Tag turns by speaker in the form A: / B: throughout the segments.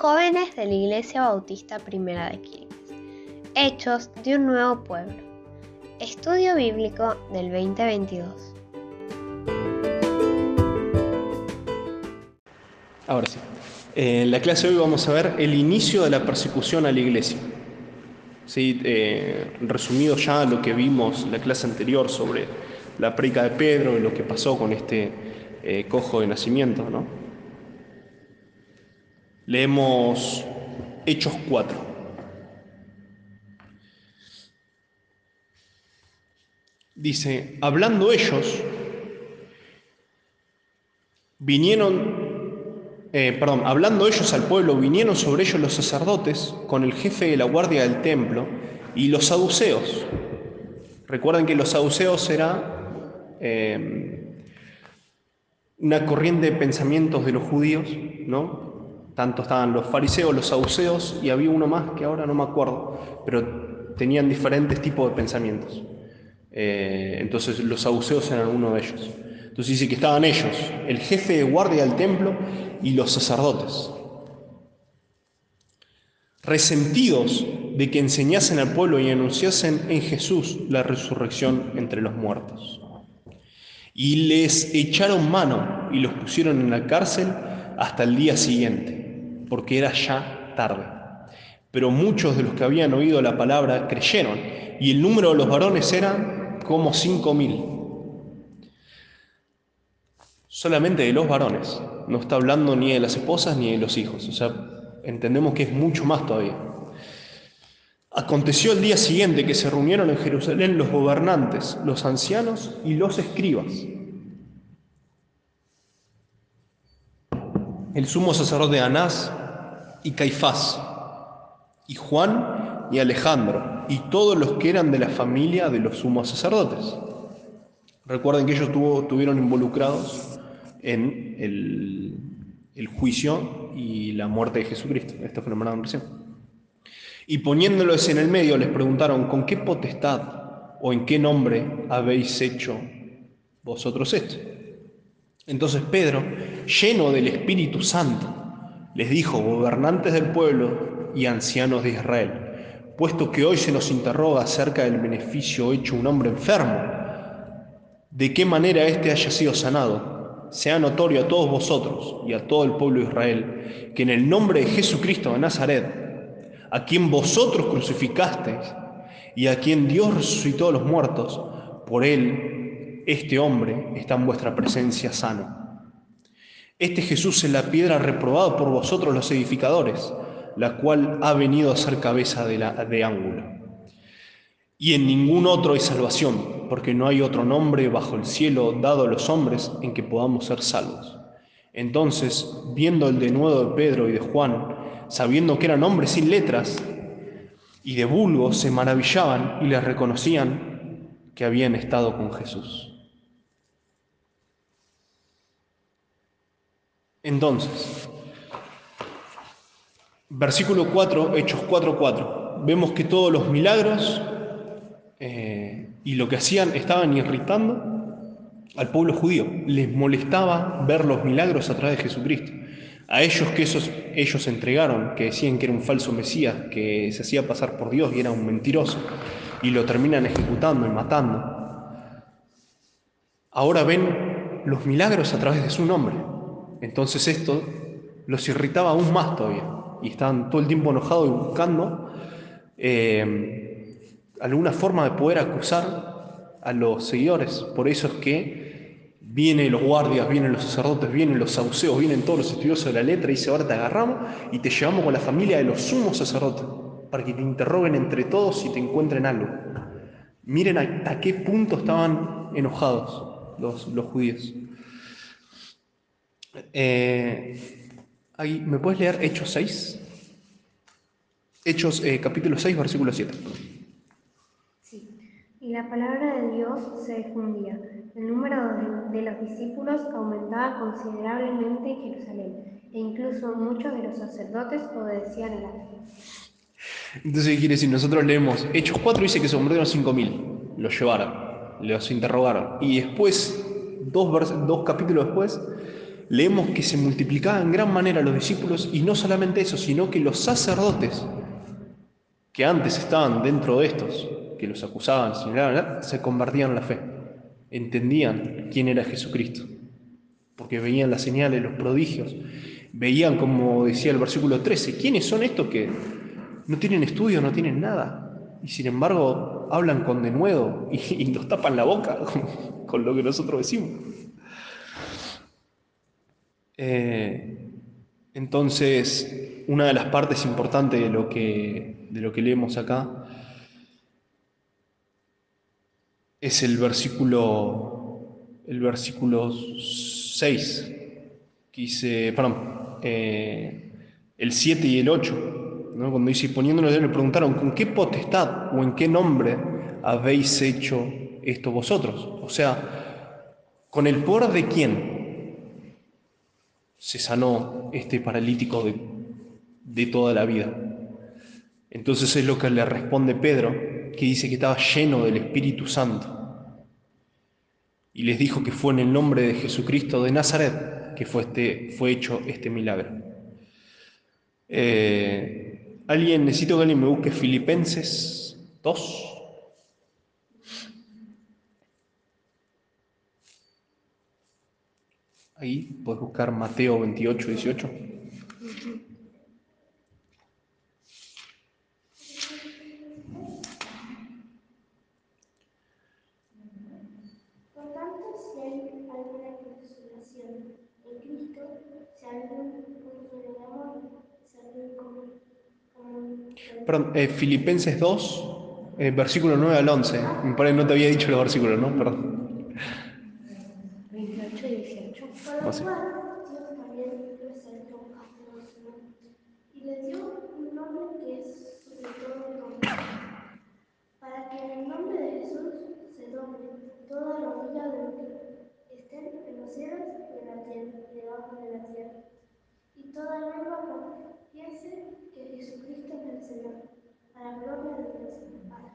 A: Jóvenes de la Iglesia Bautista Primera de Quilmes. Hechos de un nuevo pueblo. Estudio bíblico del 2022.
B: Ahora sí. En la clase de hoy vamos a ver el inicio de la persecución a la iglesia. ¿Sí? Eh, resumido ya lo que vimos en la clase anterior sobre la predica de Pedro y lo que pasó con este eh, cojo de nacimiento. ¿no? Leemos Hechos 4. Dice, hablando ellos, vinieron, eh, perdón, hablando ellos al pueblo, vinieron sobre ellos los sacerdotes con el jefe de la guardia del templo y los saduceos. Recuerden que los saduceos era eh, una corriente de pensamientos de los judíos, ¿no? Tanto estaban los fariseos, los saduceos y había uno más que ahora no me acuerdo, pero tenían diferentes tipos de pensamientos. Eh, entonces los saduceos eran uno de ellos. Entonces dice que estaban ellos, el jefe de guardia del templo y los sacerdotes, resentidos de que enseñasen al pueblo y anunciasen en Jesús la resurrección entre los muertos. Y les echaron mano y los pusieron en la cárcel hasta el día siguiente porque era ya tarde. Pero muchos de los que habían oído la palabra creyeron, y el número de los varones era como cinco mil. Solamente de los varones, no está hablando ni de las esposas ni de los hijos, o sea, entendemos que es mucho más todavía. Aconteció el día siguiente que se reunieron en Jerusalén los gobernantes, los ancianos y los escribas. El sumo sacerdote Anás y Caifás, y Juan y Alejandro, y todos los que eran de la familia de los sumos sacerdotes. Recuerden que ellos tuvo, tuvieron involucrados en el, el, juicio y la muerte de Jesucristo. Esto fue nombrado recién. Y poniéndolos en el medio les preguntaron, ¿con qué potestad o en qué nombre habéis hecho vosotros esto? Entonces Pedro, lleno del Espíritu Santo, les dijo, gobernantes del pueblo y ancianos de Israel, puesto que hoy se nos interroga acerca del beneficio hecho un hombre enfermo, de qué manera éste haya sido sanado, sea notorio a todos vosotros y a todo el pueblo de Israel, que en el nombre de Jesucristo de Nazaret, a quien vosotros crucificasteis y a quien Dios resucitó a los muertos, por él, este hombre está en vuestra presencia sano. Este Jesús es la piedra reprobada por vosotros los edificadores, la cual ha venido a ser cabeza de, la, de ángulo. Y en ningún otro hay salvación, porque no hay otro nombre bajo el cielo dado a los hombres en que podamos ser salvos. Entonces, viendo el denuedo de Pedro y de Juan, sabiendo que eran hombres sin letras y de vulgo, se maravillaban y les reconocían que habían estado con Jesús. Entonces, versículo 4, Hechos 4, 4, vemos que todos los milagros eh, y lo que hacían estaban irritando al pueblo judío. Les molestaba ver los milagros a través de Jesucristo. A ellos que esos, ellos entregaron, que decían que era un falso Mesías, que se hacía pasar por Dios y era un mentiroso, y lo terminan ejecutando y matando. Ahora ven los milagros a través de su nombre. Entonces esto los irritaba aún más todavía y estaban todo el tiempo enojados y buscando eh, alguna forma de poder acusar a los seguidores. Por eso es que vienen los guardias, vienen los sacerdotes, vienen los sauceos, vienen todos los estudiosos de la letra y dice, ahora te agarramos y te llevamos con la familia de los sumos sacerdotes para que te interroguen entre todos y te encuentren algo. Miren a, qué punto estaban enojados los judíos. Eh, ¿Me puedes leer Hechos 6? Hechos eh, capítulo 6, versículo 7.
C: Sí. Y la palabra de Dios se difundía. El número de, los discípulos aumentaba considerablemente en Jerusalén, e incluso muchos de los sacerdotes obedecían a la fe.
B: Entonces, ¿qué quiere decir? Nosotros leemos Hechos 4 dice que se convirtieron 5.000, los llevaron, los interrogaron. Y después, dos, dos capítulos después, leemos que se multiplicaban en gran manera los discípulos y no solamente eso, sino que los sacerdotes que antes estaban dentro de estos, que los acusaban, se convertían en la fe, entendían quién era Jesucristo, porque veían las señales, los prodigios, veían, como decía el versículo 13, quiénes son estos que no tienen estudio, no tienen nada, y sin embargo hablan con denuedo y, nos tapan la boca con, lo que nosotros decimos. Eh, entonces, una de las partes importantes de lo que, de lo que leemos acá es el versículo, el versículo 6, que dice, perdón, eh, el 7 y el 8 cuando dice, poniéndonos le preguntaron, ¿con qué potestad o en qué nombre habéis hecho esto vosotros? O sea, ¿con el poder de quién se sanó este paralítico de, de toda la vida? Entonces es lo que le responde Pedro, que dice que estaba lleno del Espíritu Santo. Y les dijo que fue en el nombre de Jesucristo de Nazaret que fue, este, fue hecho este milagro. Eh, Alguien, necesito que alguien me busque Filipenses 2. Ahí puedes buscar Mateo 28, 18.
D: Por tanto, si hay alguna consolación en Cristo, si algún consuelo de amor, si algún
B: Perdón, eh, Filipenses 2, eh, versículo 9 al 11. Me parece que no te había dicho los versículos, ¿no? Perdón.
C: 28 y 18.
D: Por lo cual, Dios también lo exaltó a todos y le dio un nombre que es sobre todo para que en el nombre de Jesús se doble toda la rodilla de los que estén en los cielos y en la tierra debajo de la tierra, y toda lengua confiese que Jesucristo es el Señor, para la gloria de Dios Padre.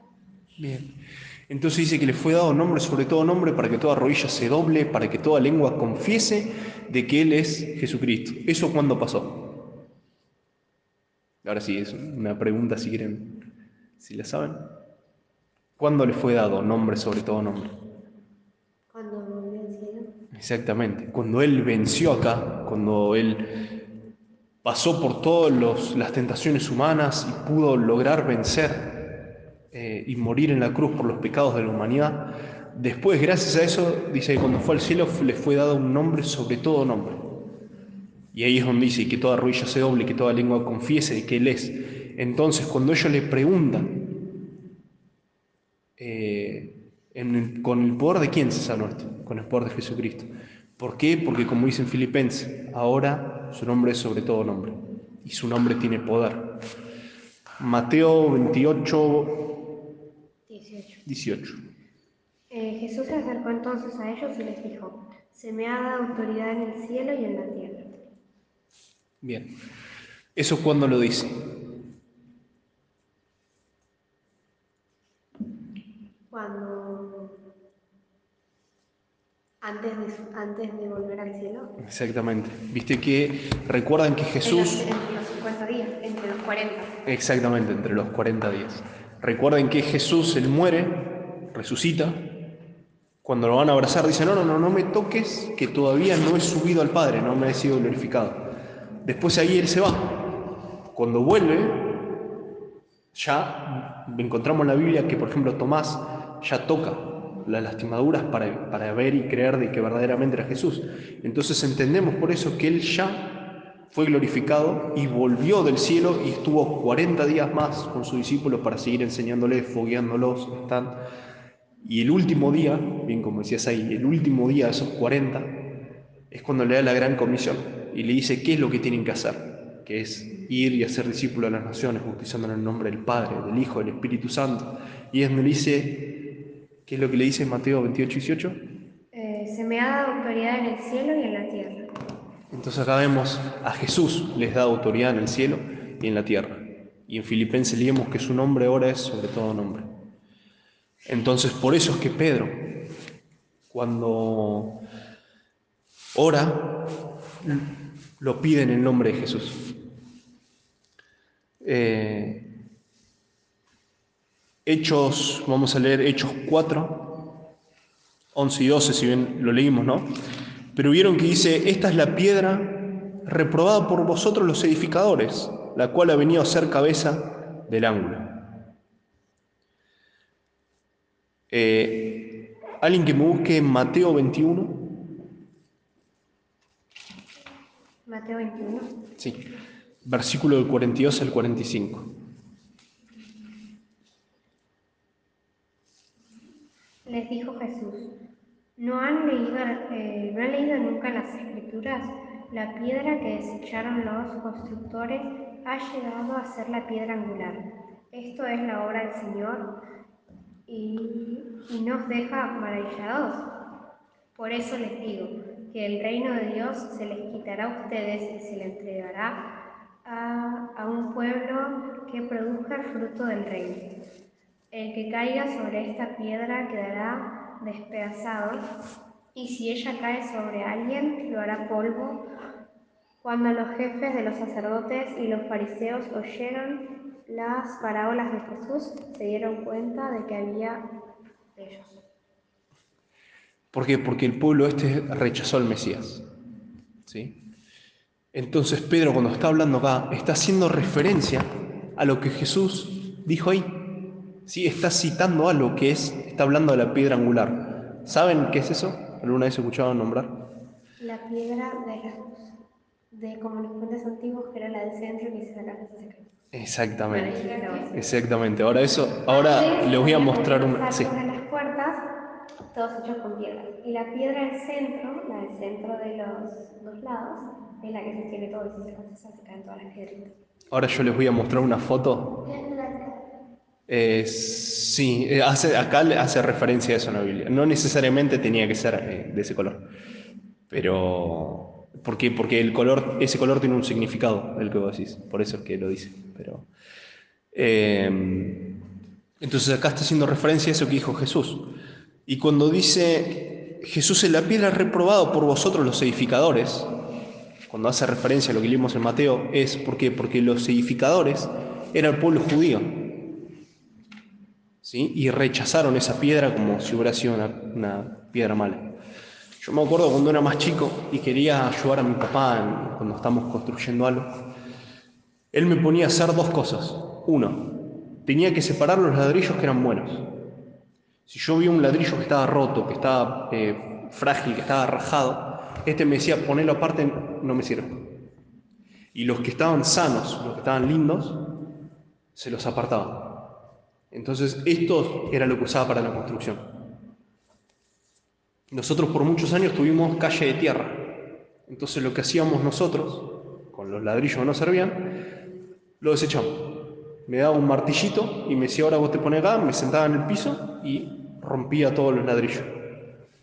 B: Entonces dice que le fue dado nombre sobre todo nombre para que toda rodilla se doble, para que toda lengua confiese de que Él es Jesucristo. ¿Eso cuándo pasó? Ahora sí, es una pregunta si quieren, si la saben. ¿Cuándo le fue dado nombre sobre todo nombre?
C: Cuando volvió al cielo.
B: Exactamente, cuando Él venció acá, cuando Él pasó por todas las tentaciones humanas y pudo lograr vencer eh, y morir en la cruz por los pecados de la humanidad. Después, gracias a eso, dice que cuando fue al cielo le fue dado un nombre sobre todo nombre. Y ahí es donde dice que toda rodilla se doble, que toda lengua confiese que Él es. Entonces, cuando ellos le preguntan, eh, ¿con el poder de quién se sanó esto? Con el poder de Jesucristo. ¿Por qué? Porque como dicen Filipenses, ahora su nombre es sobre todo nombre y su nombre tiene poder. Mateo 28, 18.
C: Eh, Jesús se acercó entonces a ellos y les dijo, se me ha dado autoridad en el cielo y en la tierra.
B: Bien, ¿eso cuándo lo dice?
C: Cuando antes de, antes de volver al cielo.
B: Exactamente. Viste que recuerdan que Jesús...
C: entre los 50 días, entre los 40.
B: Exactamente, entre los 40 días. Recuerden que Jesús, él muere, resucita. Cuando lo van a abrazar, dice, no, no, no, no me toques, que todavía no he subido al Padre, no me he sido glorificado. Después ahí él se va. Cuando vuelve, ya encontramos en la Biblia que, por ejemplo, Tomás ya toca las lastimaduras para, para ver y creer de que verdaderamente era Jesús. Entonces entendemos por eso que Él ya fue glorificado y volvió del cielo y estuvo 40 días más con sus discípulos para seguir enseñándoles, fogueándolos. Están. Y el último día, bien como decías ahí, el último día de esos 40 es cuando le da la gran comisión y le dice qué es lo que tienen que hacer, que es ir y hacer discípulos a las naciones, bautizando en el nombre del Padre, del Hijo, del Espíritu Santo. Y es donde le dice, ¿Qué es lo que le dice Mateo 28, 18?
C: Eh, se me ha dado autoridad en el cielo y en la tierra.
B: Entonces acá vemos a Jesús les da autoridad en el cielo y en la tierra. Y en Filipenses leemos que su nombre ahora es sobre todo nombre. Entonces por eso es que Pedro, cuando ora, lo pide en el nombre de Jesús. Eh, Hechos, vamos a leer Hechos 4, 11 y 12, si bien lo leímos, ¿no? Pero vieron que dice, esta es la piedra reprobada por vosotros los edificadores, la cual ha venido a ser cabeza del ángulo. Eh, Alguien que me busque en Mateo 21.
C: Mateo 21.
B: Sí, versículo del 42 al 45.
C: Les dijo Jesús, ¿no han leído, eh, ¿no han leído nunca las escrituras? La piedra que desecharon los constructores ha llegado a ser la piedra angular. Esto es la obra del Señor y, nos deja maravillados. Por eso les digo que el reino de Dios se les quitará a ustedes y se le entregará a, un pueblo que produzca fruto del reino. El que caiga sobre esta piedra quedará despedazado, y si ella cae sobre alguien, lo hará polvo. Cuando los jefes de los sacerdotes y los fariseos oyeron las parábolas de Jesús, se dieron cuenta de que había ellos.
B: ¿Por qué? Porque el pueblo este rechazó al Mesías. ¿Sí? Entonces Pedro cuando está hablando acá está haciendo referencia a lo que Jesús dijo ahí. ¿Sí? Está citando algo que es, está hablando de la piedra angular. ¿Saben qué es eso? ¿Alguna vez escucharon nombrar?
C: La piedra de de como los puentes antiguos, que era la del centro que se la.
B: Exactamente. Exactamente. Ahora eso, ahora les voy a mostrar una. Sí.
C: Las puertas, todos hechos con piedra. Y la piedra del centro, la del centro de los dos lados, es la que sostiene todo y se se todas las piedritas.
B: Ahora yo les voy a mostrar una foto. Eh, sí, eh, hace, acá hace referencia a eso en la Biblia. No necesariamente tenía que ser eh, de ese color, pero ¿por qué? Porque el color, ese color tiene un significado, el que vos decís, por eso es que lo dice. Pero, eh, entonces acá está haciendo referencia a eso que dijo Jesús. Y cuando dice Jesús es la piedra reprobado por vosotros los edificadores, cuando hace referencia a lo que leímos en Mateo, es ¿por porque los edificadores era el pueblo judío. Y rechazaron esa piedra como si hubiera sido una, piedra mala. Yo me acuerdo cuando era más chico y quería ayudar a mi papá cuando estamos construyendo algo. Él me ponía a hacer dos cosas. Uno, tenía que separar los ladrillos que eran buenos. Si yo vi un ladrillo que estaba roto, que estaba eh, frágil, que estaba rajado, este me decía ponerlo aparte, no me sirve. Y los que estaban sanos, los que estaban lindos, se los apartaba. Entonces, esto era lo que usaba para la construcción. Nosotros por muchos años tuvimos calle de tierra. Entonces, lo que hacíamos nosotros, con los ladrillos que no servían, lo desechamos. Me daba un martillito y me decía, ahora vos te pones acá, me sentaba en el piso y rompía todos los ladrillos.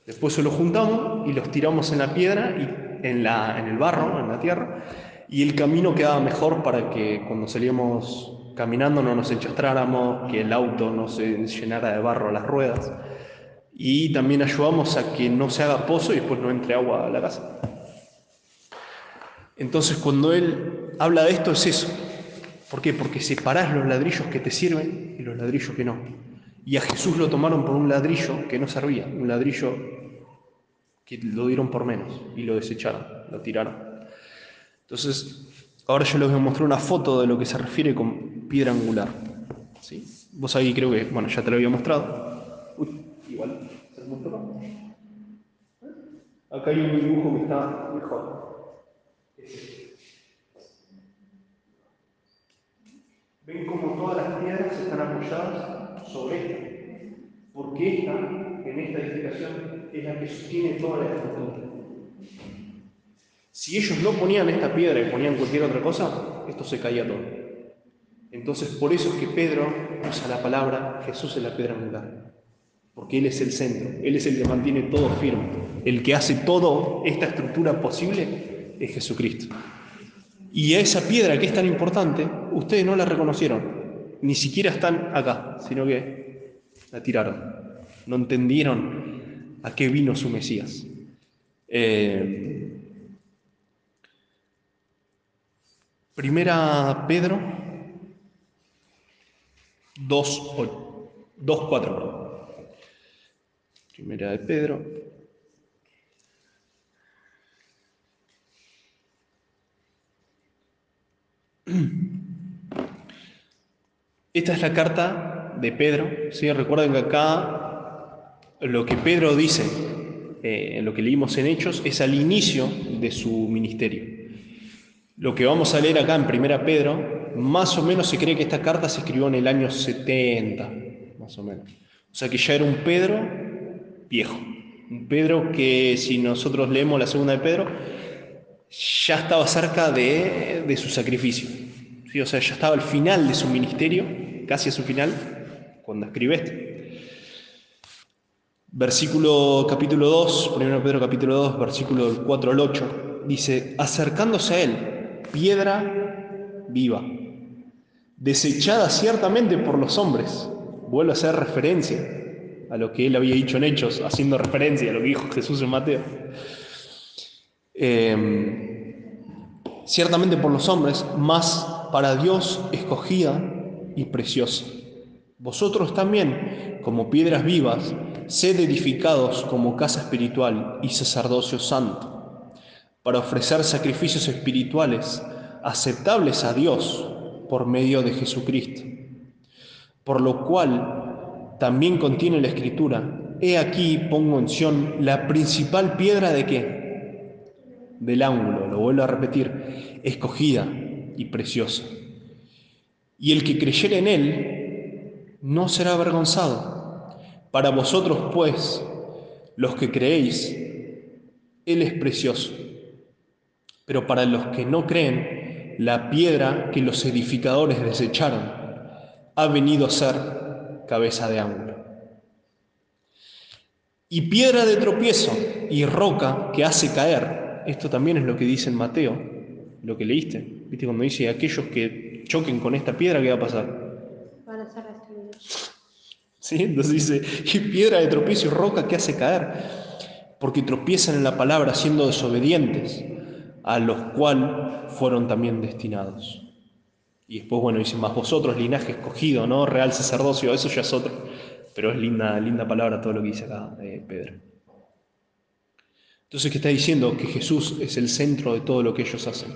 B: Después se los juntamos y los tiramos en la piedra y en, la, en el barro, en la tierra, y el camino quedaba mejor para que cuando salíamos caminando no nos enchastráramos, que el auto no se llenara de barro a las ruedas. Y también ayudamos a que no se haga pozo y después no entre agua a la casa. Entonces cuando él habla de esto es eso. ¿Por qué? Porque separás los ladrillos que te sirven y los ladrillos que no. Y a Jesús lo tomaron por un ladrillo que no servía, un ladrillo que lo dieron por menos y lo desecharon, lo tiraron. Entonces, ahora yo les voy a mostrar una foto de lo que se refiere con piedra angular. ¿Sí? Vos ahí creo que, bueno, ya te lo había mostrado. Uy, igual, ¿se lo acá? Acá hay un dibujo que está mejor. Ven como todas las piedras están apoyadas sobre esta, porque esta, en esta edificación, es la que sostiene toda la estructura. Si ellos no ponían esta piedra y ponían cualquier otra cosa, esto se caía todo. Entonces, por eso es que Pedro usa la palabra Jesús es la piedra angular, porque Él es el centro, Él es el que mantiene todo firme, el que hace toda esta estructura posible es Jesucristo. Y a esa piedra que es tan importante, ustedes no la reconocieron, ni siquiera están acá, sino que la tiraron. No entendieron a qué vino su Mesías. Eh, Primera Pedro 2, 4, perdón. Primera de Pedro. Esta es la carta de Pedro. ¿sí? Recuerden que acá lo que Pedro dice, eh, lo que leímos en Hechos, es al inicio de su ministerio. Lo que vamos a leer acá en Primera Pedro, más o menos se cree que esta carta se escribió en el año 70, más o menos. O sea que ya era un Pedro viejo. Un Pedro que si nosotros leemos la segunda de Pedro, ya estaba cerca de, de su sacrificio. O sea, ya estaba al final de su ministerio, casi a su final, cuando escribe este. Versículo capítulo 2, 1 Pedro capítulo 2, versículo 4 al 8, dice, acercándose a él, piedra viva, desechada ciertamente por los hombres, vuelve a hacer referencia a lo que él había dicho en Hechos, haciendo referencia a lo que dijo Jesús en Mateo. Eh, ciertamente por los hombres, más para Dios escogida y preciosa. Vosotros también, como piedras vivas, sed edificados como casa espiritual y sacerdocio santo, para ofrecer sacrificios espirituales aceptables a Dios por medio de Jesucristo. Por lo cual también contiene la escritura, he aquí pongo en Sion la principal piedra de qué? Del ángulo, lo vuelvo a repetir, escogida y preciosa. Y el que creyere en él no será avergonzado. Para vosotros, pues, los que creéis, él es precioso. Pero para los que no creen, la piedra que los edificadores desecharon ha venido a ser cabeza de ángulo. Y piedra de tropiezo y roca que hace caer. Esto también es lo que dice en Mateo, lo que leíste. ¿Viste cuando dice aquellos que choquen con esta piedra, qué va a pasar?
C: Van a ser destruidos.
B: ¿Sí? Entonces dice, y piedra de tropiezo y roca que hace caer, porque tropiezan en la palabra siendo desobedientes, a los cuales fueron también destinados. Y después, bueno, dice, más vosotros, linaje escogido, ¿no? Real sacerdocio, eso ya es otro. Pero es linda, linda palabra todo lo que dice acá eh, Pedro. Entonces, ¿qué está diciendo? Que Jesús es el centro de todo lo que ellos hacen.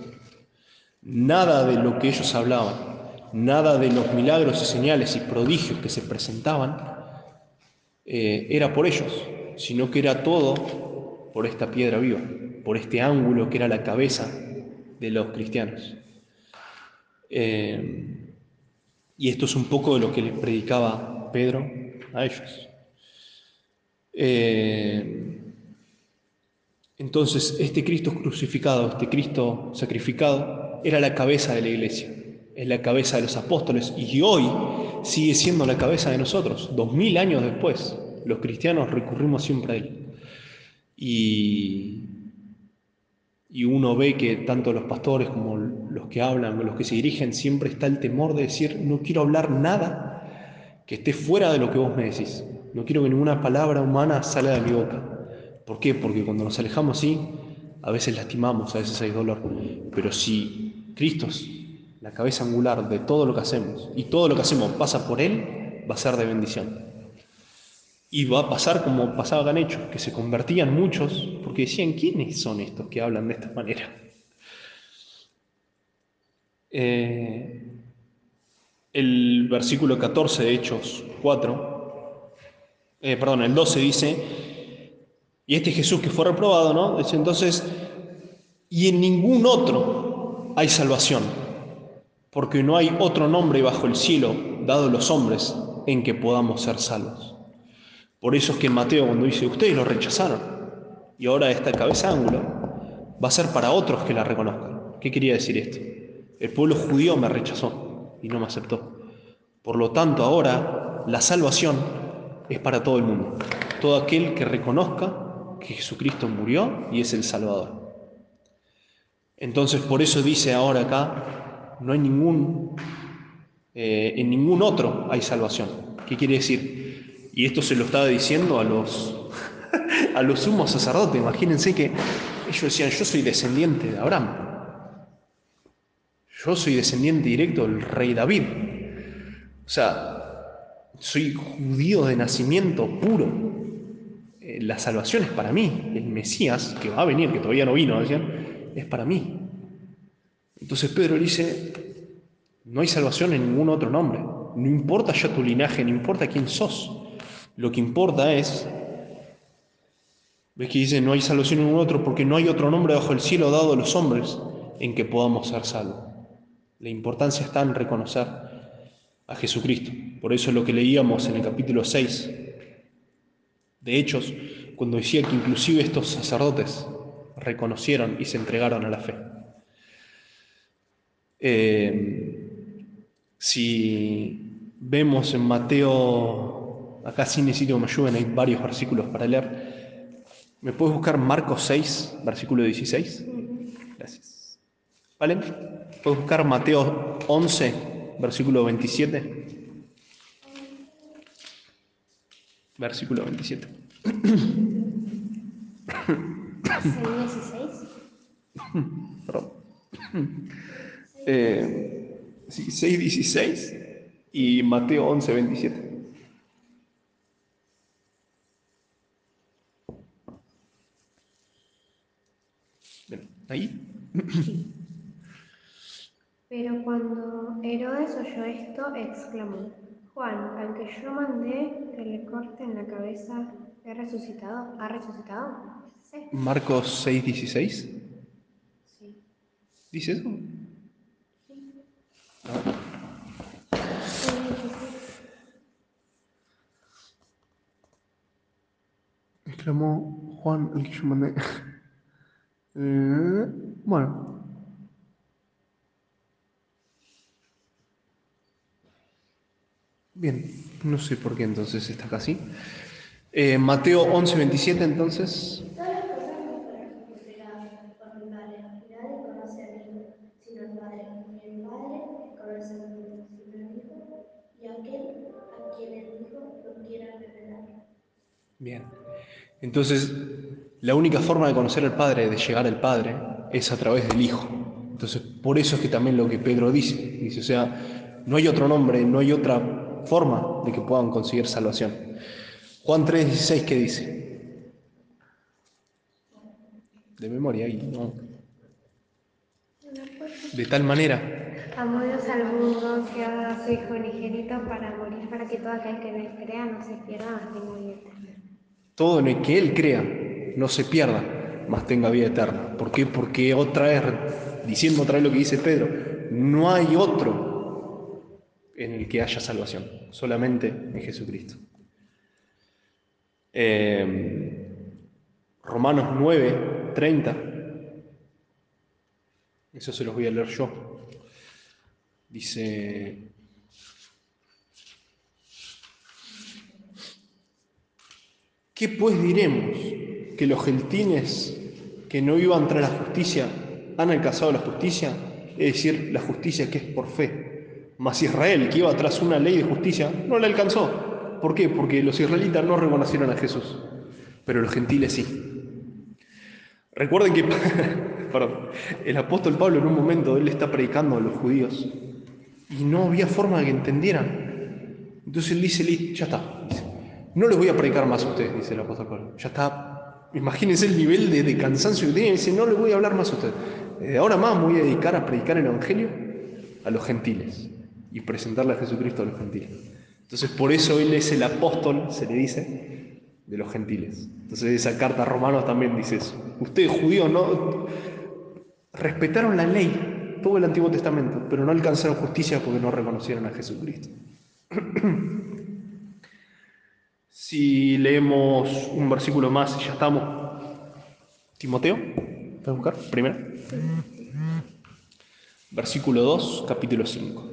B: Nada de lo que ellos hablaban, nada de los milagros y señales y prodigios que se presentaban eh, era por ellos, sino que era todo por esta piedra viva, por este ángulo que era la cabeza de los cristianos. Eh, y esto es un poco de lo que les predicaba Pedro a ellos. Eh, entonces, este Cristo crucificado, este Cristo sacrificado, era la cabeza de la iglesia, es la cabeza de los apóstoles y hoy sigue siendo la cabeza de nosotros. Dos mil años después, los cristianos recurrimos siempre a Él. Y, y uno ve que tanto los pastores como los que hablan, los que se dirigen, siempre está el temor de decir, no quiero hablar nada que esté fuera de lo que vos me decís. No quiero que ninguna palabra humana salga de mi boca. ¿Por qué? Porque cuando nos alejamos así, a veces lastimamos, a veces hay dolor. Pero si Cristo es la cabeza angular de todo lo que hacemos y todo lo que hacemos pasa por Él, va a ser de bendición. Y va a pasar como pasaba Hechos, que se convertían muchos porque decían, ¿quiénes son estos que hablan de esta manera? Eh, el versículo 14 de Hechos 4, eh, perdón, el 12 dice, y este Jesús que fue reprobado, ¿no? Dice entonces, y en ningún otro hay salvación, porque no hay otro nombre bajo el cielo dado a los hombres en que podamos ser salvos. Por eso es que Mateo cuando dice, ustedes lo rechazaron, y ahora esta cabeza ángulo va a ser para otros que la reconozcan. ¿Qué quería decir esto? El pueblo judío me rechazó y no me aceptó. Por lo tanto, ahora la salvación es para todo el mundo. Todo aquel que reconozca que Jesucristo murió y es el Salvador. Entonces, por eso dice ahora acá, no hay ningún, eh, en ningún otro hay salvación. ¿Qué quiere decir? Y esto se lo estaba diciendo a los, a los sumos sacerdotes. Imagínense que ellos decían, yo soy descendiente de Abraham. Yo soy descendiente directo del rey David. O sea, soy judío de nacimiento puro. Eh, la salvación es para mí. El Mesías, que va a venir, que todavía no vino, decían, es para mí. Entonces Pedro le dice, no hay salvación en ningún otro nombre. No importa ya tu linaje, no importa quién sos. Lo que importa es, ves que dice, no hay salvación en ningún otro porque no hay otro nombre bajo el cielo dado a los hombres en que podamos ser salvos. La importancia está en reconocer a Jesucristo. Por eso es lo que leíamos en el capítulo 6 de Hechos, cuando decía que inclusive estos sacerdotes reconocieron y se entregaron a la fe. Eh, si vemos en Mateo, acá sí necesito que me ayuden, hay varios versículos para leer. ¿Me puedes buscar Marcos 6, versículo 16? Gracias. ¿Vale? ¿Puedes buscar Mateo 11, versículo 27? Versículo 27.
C: 6.16.
B: Perdón. Eh, sí, 6, 16 y Mateo 11, 27. Ahí.
C: Pero cuando Herodes oyó esto, exclamó, Juan, al que yo mandé que le corten la cabeza, ¿he resucitado? ¿Ha resucitado? Sí.
B: Marcos 6, 16.
C: Sí.
B: ¿Dice eso? Exclamó Juan, el que yo mandé. Bueno. Bien, no sé por qué entonces está acá así. Eh, Mateo 11, 27 entonces. Bien. Entonces, la única forma de conocer al Padre, de llegar al Padre, es a través del Hijo. Entonces, por eso es que también lo que Pedro dice, dice, o sea, no hay otro nombre, no hay otra forma de que puedan conseguir salvación. Juan 3:16, ¿qué dice? De memoria ahí, ¿no? De tal manera,
C: Amó Dios al mundo que ha dado a su Hijo unigénito para morir, para que todo aquel que en él crea no se pierda, vida eterna.
B: todo en el que Él crea no se pierda, mas tenga vida eterna. ¿Por qué? Porque otra vez, diciendo otra vez lo que dice Pedro, no hay otro en el que haya salvación, solamente en Jesucristo. Eh, Romanos 9, 30, eso se los voy a leer yo. Dice, ¿Qué pues diremos? ¿Que los gentiles que no iban tras la justicia han alcanzado la justicia? Es decir, la justicia que es por fe. Mas Israel, que iba tras una ley de justicia, no la alcanzó. ¿Por qué? Porque los israelitas no reconocieron a Jesús, pero los gentiles sí. Recuerden que perdón, el apóstol Pablo en un momento él está predicando a los judíos y no había forma de que entendieran. Entonces él dice, "Listo, ya está. No les voy a predicar más a ustedes, dice el apóstol Pablo. Ya está. Imagínense el nivel de, cansancio que tiene. Dice, no les voy a hablar más a ustedes. De ahora más me voy a dedicar a predicar el Evangelio a los gentiles y presentarle a Jesucristo a los gentiles. Entonces por eso él es el apóstol, se le dice, de los gentiles. Entonces esa carta a Romanos también dice eso. Ustedes judíos no respetaron la ley, todo el Antiguo Testamento, pero no alcanzaron justicia porque no reconocieron a Jesucristo. Si leemos un versículo más y ya estamos. Timoteo, ¿puedes buscar? Primero. Versículo 2, capítulo 5.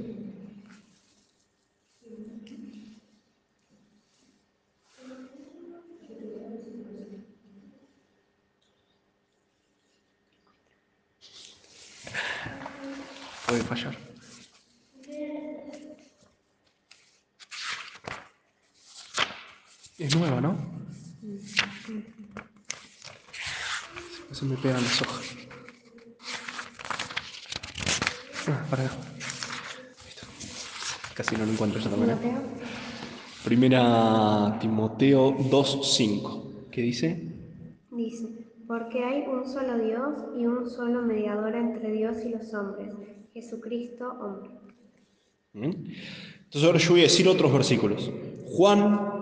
B: Puede fallar. Es nueva, ¿no? Se me pegan las hojas. Ah, para. Está. Casi no lo encuentro ya también. ¿eh?
C: Timoteo,
B: Primera Timoteo 2.5. ¿Qué dice?
C: dice, porque hay un solo Dios y un solo mediador entre Dios y los hombres, Jesucristo hombre.
B: ¿Mm? Entonces ahora yo voy a decir otros versículos. Juan,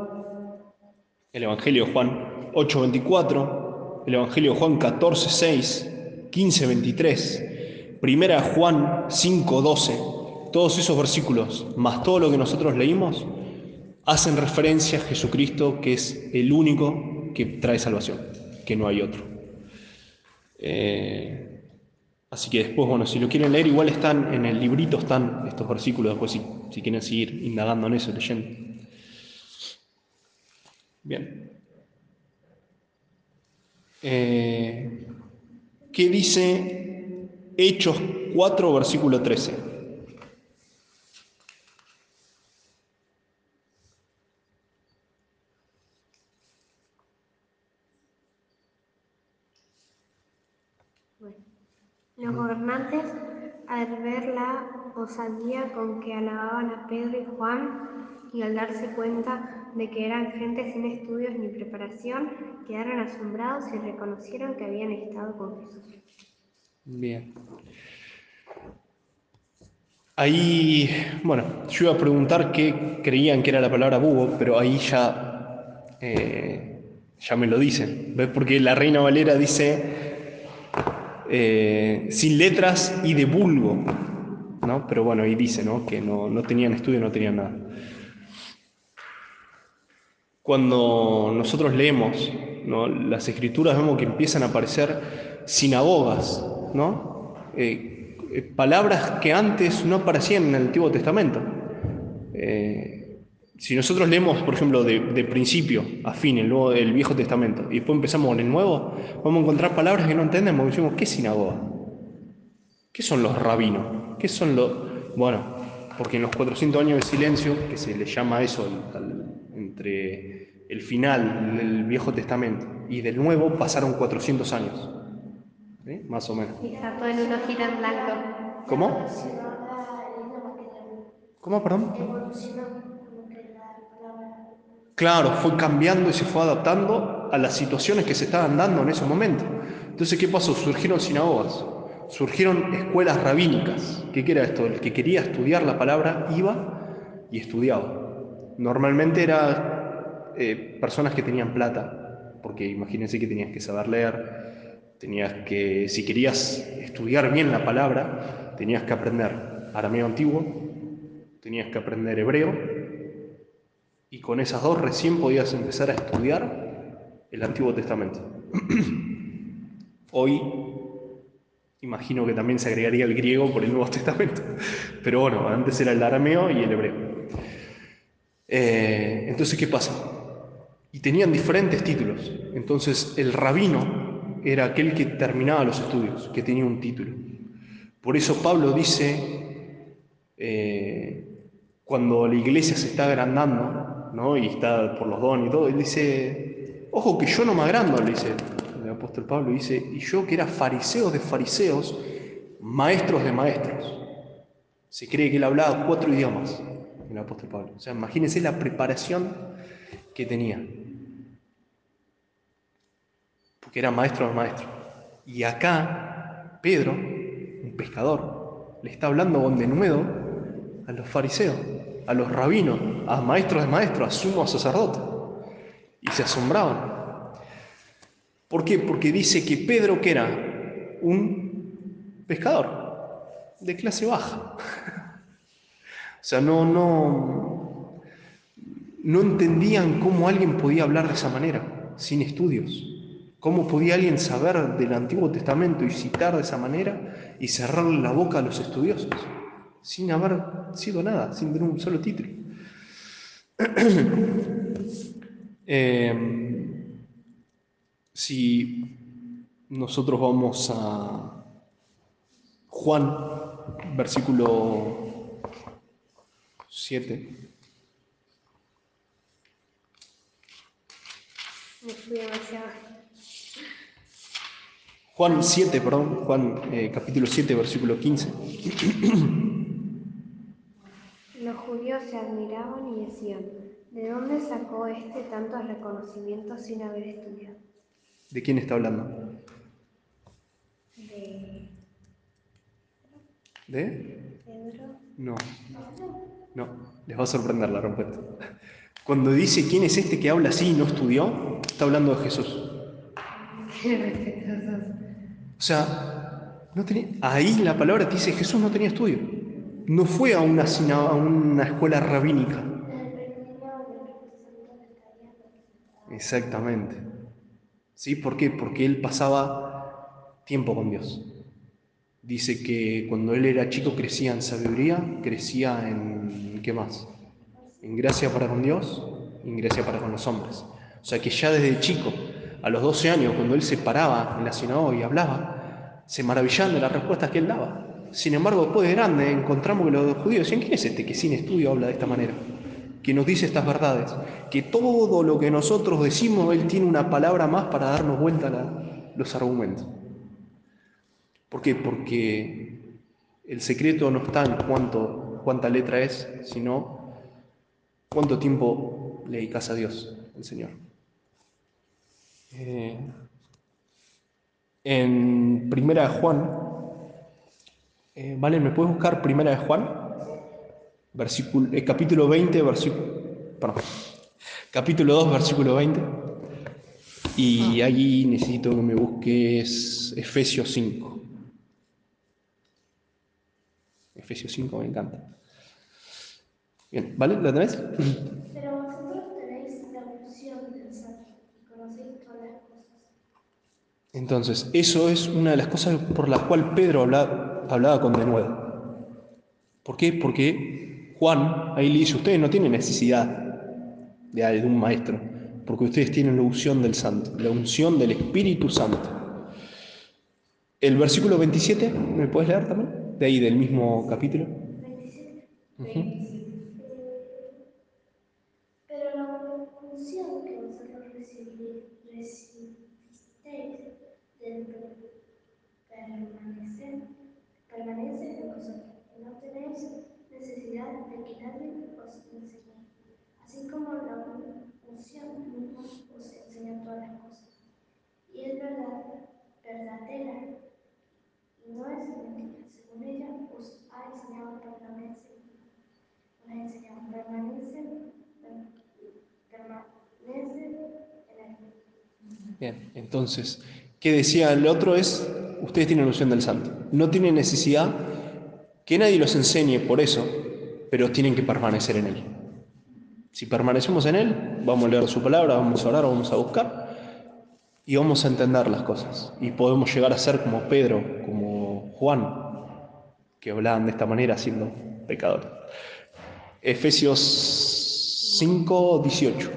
B: el Evangelio de Juan 8.24, el Evangelio de Juan 14.6, 15.23, Primera Juan 5.12, todos esos versículos, más todo lo que nosotros leímos, hacen referencia a Jesucristo, que es el único que trae salvación, que no hay otro. Eh, Así que después, bueno, si lo quieren leer, igual están en el librito, están estos versículos, después si, si quieren seguir indagando en eso, leyendo. Bien. Eh, ¿Qué dice Hechos 4, versículo 13?
C: Bueno, los gobernantes, al ver la osadía con que alababan a Pedro y Juan, y al darse cuenta de que eran gente sin estudios ni preparación, quedaron asombrados y reconocieron que habían estado con Jesús.
B: Bien. Ahí, bueno, yo iba a preguntar qué creían que era la palabra búho, pero ahí ya, eh, ya me lo dicen. ¿Ves? Porque la Reina Valera dice eh, sin letras y de vulgo, ¿no? Pero bueno, ahí dice, ¿no? Que no, no tenían estudio, no tenían nada. Cuando nosotros leemos ¿no? las escrituras vemos que empiezan a aparecer sinagogas, ¿no? Eh, eh, palabras que antes no aparecían en el Antiguo Testamento. Si nosotros leemos, por ejemplo, de, de principio a fin el, nuevo, el Viejo Testamento y después empezamos con el Nuevo, vamos a encontrar palabras que no entendemos. Decimos, ¿qué es sinagoga? ¿Qué son los rabinos? ¿Qué son los...? Bueno, porque en los 400 años de silencio, que se le llama eso entre el final del Viejo Testamento y del Nuevo, pasaron 400 años. ¿Sí? Más o menos.
C: Y está todo en una hojita en blanco.
B: ¿Cómo?
D: Materna.
B: ¿Cómo, perdón?
D: Evolucionó como que la palabra.
B: Claro, fue cambiando y se fue adaptando a las situaciones que se estaban dando en ese momento. Entonces, ¿qué pasó? Surgieron sinagogas, surgieron escuelas rabínicas. ¿Qué era esto? El que quería estudiar la palabra iba y estudiaba. Normalmente eran personas que tenían plata, porque imagínense que tenías que saber leer, tenías que, si querías estudiar bien la palabra, tenías que aprender arameo antiguo, tenías que aprender hebreo, y con esas dos recién podías empezar a estudiar el Antiguo Testamento. Hoy imagino que también se agregaría el griego por el Nuevo Testamento, pero bueno, antes era el arameo y el hebreo. Eh, entonces, ¿qué pasa? Y tenían diferentes títulos. Entonces, el rabino era aquel que terminaba los estudios, que tenía un título. Por eso Pablo dice, eh, cuando la iglesia se está agrandando, ¿no? y está por los dones y todo, él dice, ojo que yo no me agrando, le dice el apóstol Pablo, dice, y yo que era fariseo de fariseos, maestros de maestros. Se cree que él hablaba cuatro idiomas, el apóstol Pablo. O sea, imagínense la preparación que tenía. Porque era maestro de maestros. Y acá, Pedro, un pescador, le está hablando con denuedo a los fariseos, a los rabinos, a maestros de maestros, a sumos sacerdotes. Y se asombraban. ¿Por qué? Porque dice que Pedro, que era un pescador de clase baja. o sea, no, no, no entendían cómo alguien podía hablar de esa manera, sin estudios. ¿Cómo podía alguien saber del Antiguo Testamento y citar de esa manera y cerrarle la boca a los estudiosos? Sin haber sido nada, sin tener un solo título. Eh, si nosotros vamos a Juan, versículo 7.
C: Me fui demasiado.
B: Juan 7, perdón, Juan eh, capítulo 7, versículo 15.
C: Los judíos se admiraban y decían, ¿de dónde sacó este tantos reconocimientos sin haber estudiado?
B: ¿De quién está hablando?
C: De
B: ¿De?
C: Pedro.
B: No. No, les va a sorprender la respuesta. Cuando dice quién es este que habla así y no estudió, está hablando de Jesús. O sea, no tenía, ahí la palabra te dice Jesús no tenía estudio. No fue a una, a una escuela rabínica. Exactamente. ¿Sí? ¿Por qué? Porque él pasaba tiempo con Dios. Dice que cuando él era chico crecía en sabiduría, crecía en ¿qué más? En gracia para con Dios en gracia para con los hombres. O sea que ya desde chico, a los 12 años, cuando él se paraba en la sinagoga y hablaba, se maravillaban de las respuestas que él daba. Sin embargo, después de grande encontramos que los judíos decían, ¿quién es este que sin estudio habla de esta manera? Que nos dice estas verdades. Que todo lo que nosotros decimos, él tiene una palabra más para darnos vuelta a la- los argumentos. ¿Por qué? Porque el secreto no está en cuánta letra es, sino cuánto tiempo le dedicas a Dios, el Señor. Eh, en Primera de Juan, eh, ¿vale? ¿Me puedes buscar Primera de Juan? Versículo, eh, capítulo 20, versículo, perdón, capítulo 2, versículo 20. Y allí necesito que me busques Efesios 5. Efesios 5 me encanta. Bien, ¿vale? ¿La tenés?
D: Pero vosotros tenéis la unción del Santo y conocéis todas las cosas.
B: Entonces, eso es una de las cosas por las cuales Pedro habla- hablaba con denuedo. ¿Por qué? Porque Juan ahí le dice, ustedes no tienen necesidad de, de un maestro, porque ustedes tienen la unción del Santo, la unción del Espíritu Santo. El versículo 27, ¿me puedes leer también? De ahí, del mismo capítulo.
D: 27.
B: Ujú.
D: Pero la unción que vosotros recibi- recibisteis del permanecer, permanece en vosotros. Y no tenéis necesidad de que nadie os enseñe. Así como la unción misma os enseña todas las cosas. Y es verdad, verdadera, no es mentira. Según ella os ha enseñado permanece os ha enseñado permanece, permanece en él.
B: Bien, entonces, ¿qué decía el otro? Es, ustedes tienen unción del Santo. No tienen necesidad que nadie los enseñe por eso, pero tienen que permanecer en Él. Si permanecemos en Él, vamos a leer su palabra, vamos a orar, vamos a buscar y vamos a entender las cosas. Y podemos llegar a ser como Pedro, como Juan, que hablaban de esta manera siendo pecadores. Efesios 5, 18.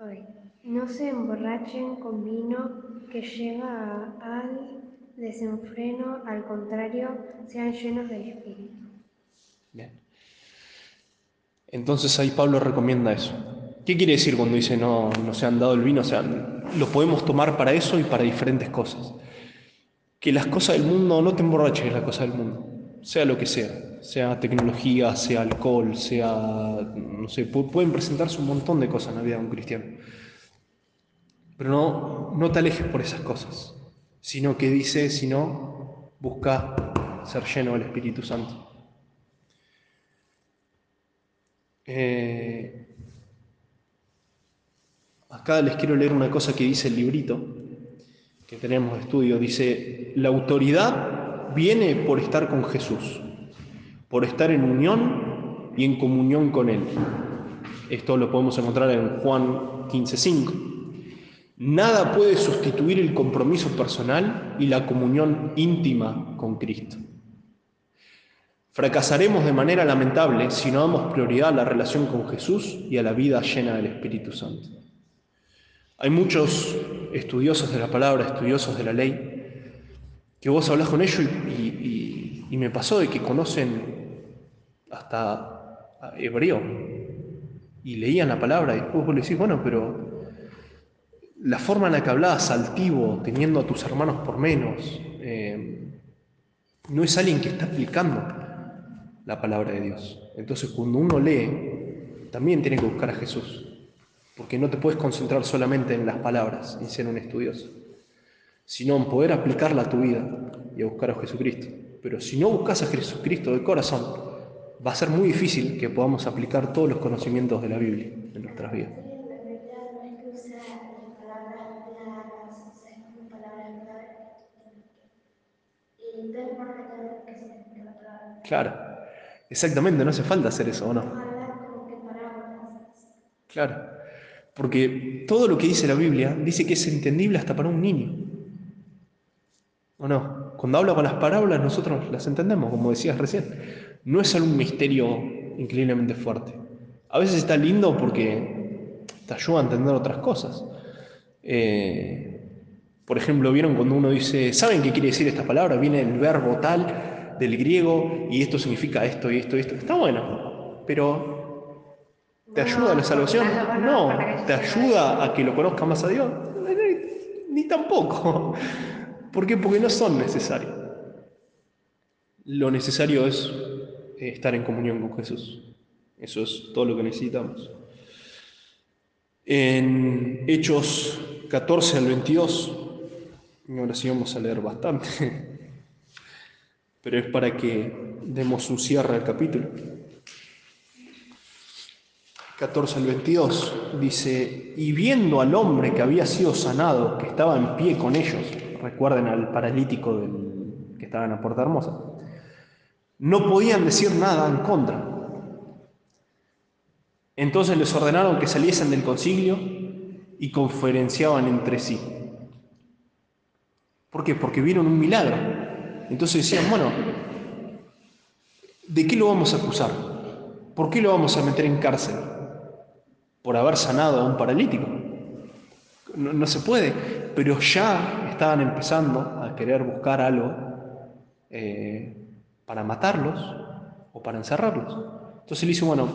C: Hoy, no se emborrachen con vino que lleva al desenfreno, al contrario, sean llenos del Espíritu.
B: Bien. Entonces ahí Pablo recomienda eso. ¿Qué quiere decir cuando dice no, no se han dado el vino? O sea, lo podemos tomar para eso y para diferentes cosas. Que las cosas del mundo no te emborraches las cosas del mundo, sea lo que sea, sea tecnología, sea alcohol, sea, no sé, pu- pueden presentarse un montón de cosas en la vida de un cristiano. Pero no, no te alejes por esas cosas, sino que dice, sino busca ser lleno del Espíritu Santo. Eh, acá les quiero leer una cosa que dice el librito que tenemos de estudio. Dice, la autoridad viene por estar con Jesús, por estar en unión y en comunión con Él. Esto lo podemos encontrar en Juan 15:5. Nada puede sustituir el compromiso personal y la comunión íntima con Cristo. Fracasaremos de manera lamentable si no damos prioridad a la relación con Jesús y a la vida llena del Espíritu Santo. Hay muchos estudiosos de la palabra, estudiosos de la ley, que vos hablas con ellos y me pasó de que conocen hasta hebreo y leían la palabra y después vos le decís, bueno, pero la forma en la que hablabas altivo, teniendo a tus hermanos por menos, eh, no es alguien que está explicando la palabra de Dios. Entonces cuando uno lee, también tiene que buscar a Jesús, porque no te puedes concentrar solamente en las palabras y ser un estudioso, sino en poder aplicarla a tu vida y a buscar a Jesucristo. Pero si no buscas a Jesucristo de corazón, va a ser muy difícil que podamos aplicar todos los conocimientos de la Biblia en nuestras vidas. Claro, exactamente, no hace falta hacer eso, ¿o no? Claro, porque todo lo que dice la Biblia dice que es entendible hasta para un niño. ¿O no? Cuando habla con las parábolas nosotros las entendemos, como decías recién. No es algún misterio increíblemente fuerte. A veces está lindo porque te ayuda a entender otras cosas. Eh, por ejemplo, ¿vieron cuando uno dice, ¿saben qué quiere decir esta palabra? Viene el verbo tal del griego y esto significa esto y esto y esto. Está bueno, pero ¿te ayuda a la salvación? No, ¿te ayuda a que lo conozca más a Dios? Ni tampoco. ¿Por qué? Porque no son necesarios. Lo necesario es eh, estar en comunión con Jesús. Eso es todo lo que necesitamos. En Hechos 14 al 22 y ahora sí vamos a leer bastante, pero es para que demos un cierre al capítulo. 14 al 22 dice, y viendo al hombre que había sido sanado, que estaba en pie con ellos, recuerden al paralítico que estaba en la puerta hermosa, no podían decir nada en contra. Entonces les ordenaron que saliesen del concilio y conferenciaban entre sí. ¿Por qué? Porque vieron un milagro. Entonces decían, bueno, ¿de qué lo vamos a acusar? ¿Por qué lo vamos a meter en cárcel? ¿Por haber sanado a un paralítico? No, se puede, pero ya estaban empezando a querer buscar algo eh, para matarlos o para encerrarlos. Entonces le dice, bueno,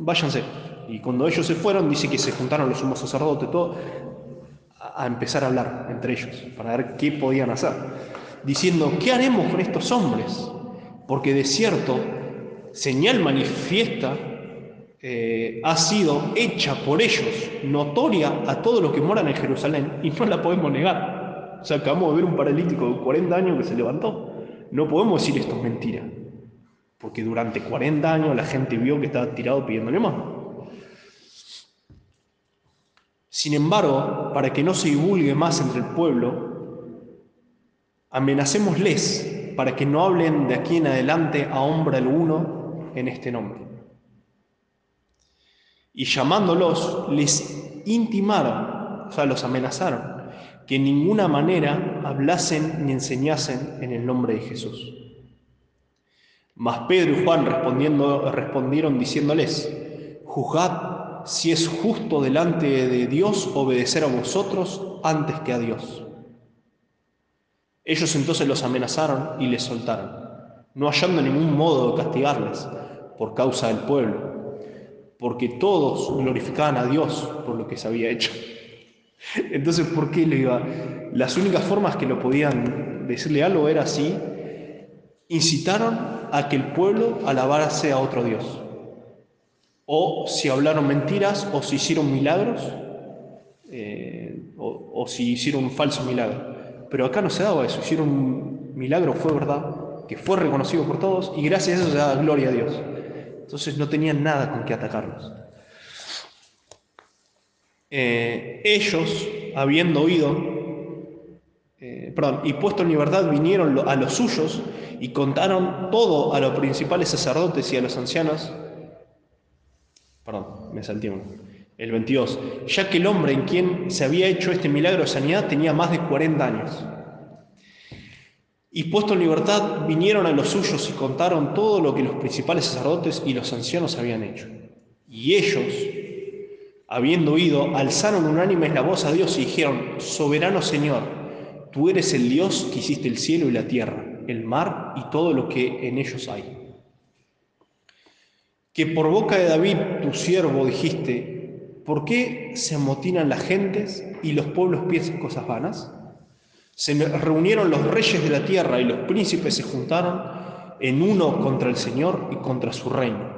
B: váyanse. Y cuando ellos se fueron, dice que se juntaron los sumos sacerdotes, todo, a empezar a hablar entre ellos, para ver qué podían hacer, diciendo, ¿qué haremos con estos hombres? Porque de cierto, señal manifiesta eh, ha sido hecha por ellos, notoria a todos los que moran en Jerusalén, y no la podemos negar. O sea, acabamos de ver un paralítico de 40 años que se levantó. No podemos decir esto es mentira, porque durante 40 años la gente vio que estaba tirado pidiéndole más. Sin embargo, para que no se divulgue más entre el pueblo, amenacémosles para que no hablen de aquí en adelante a hombre alguno en este nombre. Y llamándolos, les intimaron, o sea, los amenazaron, que en ninguna manera hablasen ni enseñasen en el nombre de Jesús. Mas Pedro y Juan respondiendo, respondieron diciéndoles, juzgad si es justo delante de Dios obedecer a vosotros antes que a Dios. Ellos entonces los amenazaron y les soltaron, no hallando ningún modo de castigarles por causa del pueblo, porque todos glorificaban a Dios por lo que se había hecho. Entonces, ¿por qué le iba? Las únicas formas que lo podían decirle algo era así, incitaron a que el pueblo alabase a otro Dios o si hablaron mentiras, o si hicieron milagros, eh, o, si hicieron un falso milagro. Pero acá no se daba eso, hicieron un milagro, fue verdad, que fue reconocido por todos, y gracias a eso se da gloria a Dios. Entonces no tenían nada con que atacarlos. Eh, ellos, habiendo oído, eh, perdón, y puesto en libertad, vinieron a los suyos y contaron todo a los principales sacerdotes y a los ancianos Perdón, me salté uno. El 22. Ya que el hombre en quien se había hecho este milagro de sanidad tenía más de 40 años. Y puesto en libertad, vinieron a los suyos y contaron todo lo que los principales sacerdotes y los ancianos habían hecho. Y ellos, habiendo oído, alzaron unánimes la voz a Dios y dijeron, Soberano Señor, tú eres el Dios que hiciste el cielo y la tierra, el mar y todo lo que en ellos hay que por boca de David, tu siervo, dijiste, ¿por qué se amotinan las gentes y los pueblos piensan cosas vanas? Se reunieron los reyes de la tierra y los príncipes se juntaron en uno contra el Señor y contra su reino,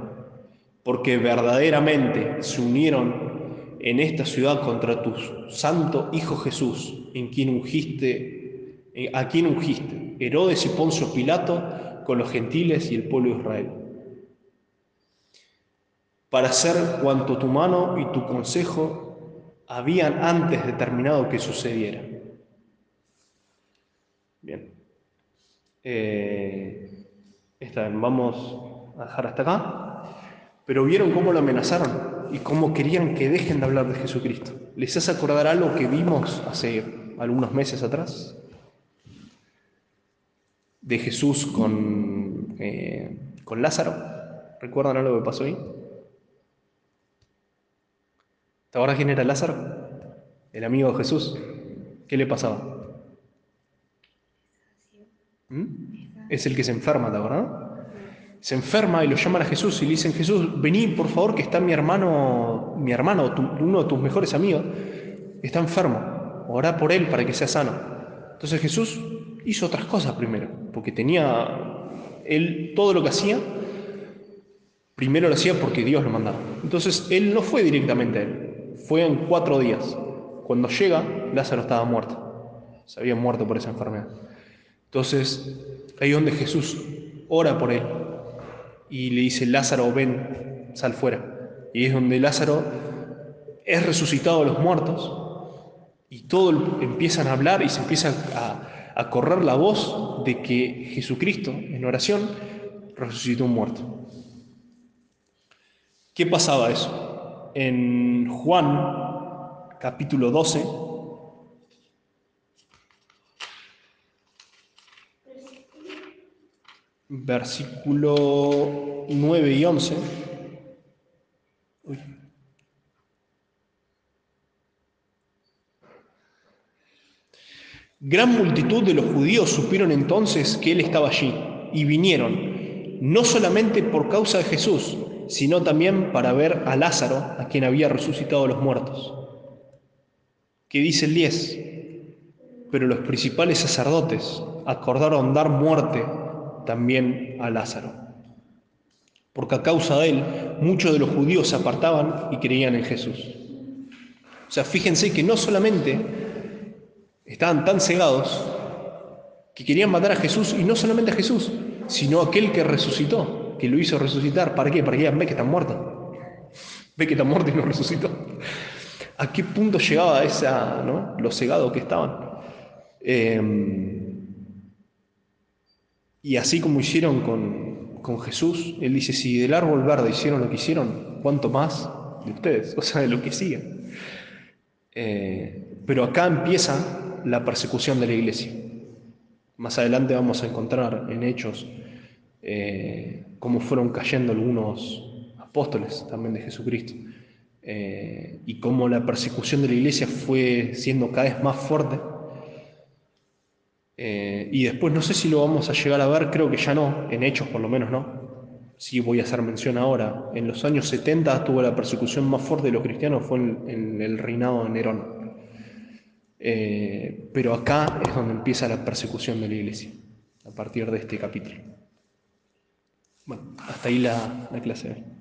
B: porque verdaderamente se unieron en esta ciudad contra tu santo Hijo Jesús, en quien ungiste, a quien ungiste, Herodes y Poncio Pilato, con los gentiles y el pueblo de Israel, para hacer cuanto tu mano y tu consejo habían antes determinado que sucediera. Bien. Eh, vamos a dejar hasta acá. Pero vieron cómo lo amenazaron y cómo querían que dejen de hablar de Jesucristo. ¿Les hace acordar algo que vimos hace algunos meses atrás? De Jesús con, eh, con Lázaro. ¿Recuerdan algo que pasó ahí? ¿Te acuerdas quién era Lázaro? El amigo de Jesús. ¿Qué le pasaba? ¿Mm? Es el que se enferma, ¿te acuerdas? Se enferma y lo llaman a Jesús y le dicen, Jesús, vení por favor que está mi hermano, mi hermano, uno de tus mejores amigos, está enfermo, orá por él para que sea sano. Entonces Jesús hizo otras cosas primero, porque tenía, él todo lo que hacía, primero lo hacía porque Dios lo mandaba. Entonces él no fue directamente a él, fue en cuatro días. Cuando llega, Lázaro estaba muerto, se había muerto por esa enfermedad. Entonces, ahí donde Jesús ora por él y le dice, Lázaro, ven, sal fuera. Y es donde Lázaro es resucitado de los muertos y todo empiezan a hablar y se empieza a, a correr la voz de que Jesucristo, en oración, resucitó un muerto. ¿Qué pasaba eso? En Juan capítulo 12, versículo 9 y 11. Gran multitud de los judíos supieron entonces que él estaba allí y vinieron, no solamente por causa de Jesús, sino también para ver a Lázaro, a quien había resucitado los muertos. ¿Qué dice el 10? Pero los principales sacerdotes acordaron dar muerte también a Lázaro. Porque a causa de él, muchos de los judíos se apartaban y creían en Jesús. O sea, fíjense que no solamente estaban tan cegados que querían matar a Jesús, y no solamente a Jesús, sino a aquel que resucitó, que lo hizo resucitar. ¿Para qué? Para que ve que está muerto. Ve que está muerto y no resucitó. ¿A qué punto llegaba esa, ¿no? los cegados que estaban? Eh, y así como hicieron con, Jesús, Él dice, si del árbol verde hicieron lo que hicieron, ¿cuánto más de ustedes? O sea, de lo que siguen. Eh, pero acá empieza la persecución de la iglesia. Más adelante vamos a encontrar en Hechos eh, cómo fueron cayendo algunos apóstoles también de Jesucristo. Eh, y cómo la persecución de la iglesia fue siendo cada vez más fuerte eh, y después no sé si lo vamos a llegar a ver, creo que ya no, en hechos por lo menos no. Sí voy a hacer mención ahora. En los años 70 tuvo la persecución más fuerte de los cristianos, fue en, el reinado de Nerón. Pero acá es donde empieza la persecución de la iglesia, a partir de este capítulo. Bueno, hasta ahí la, la clase.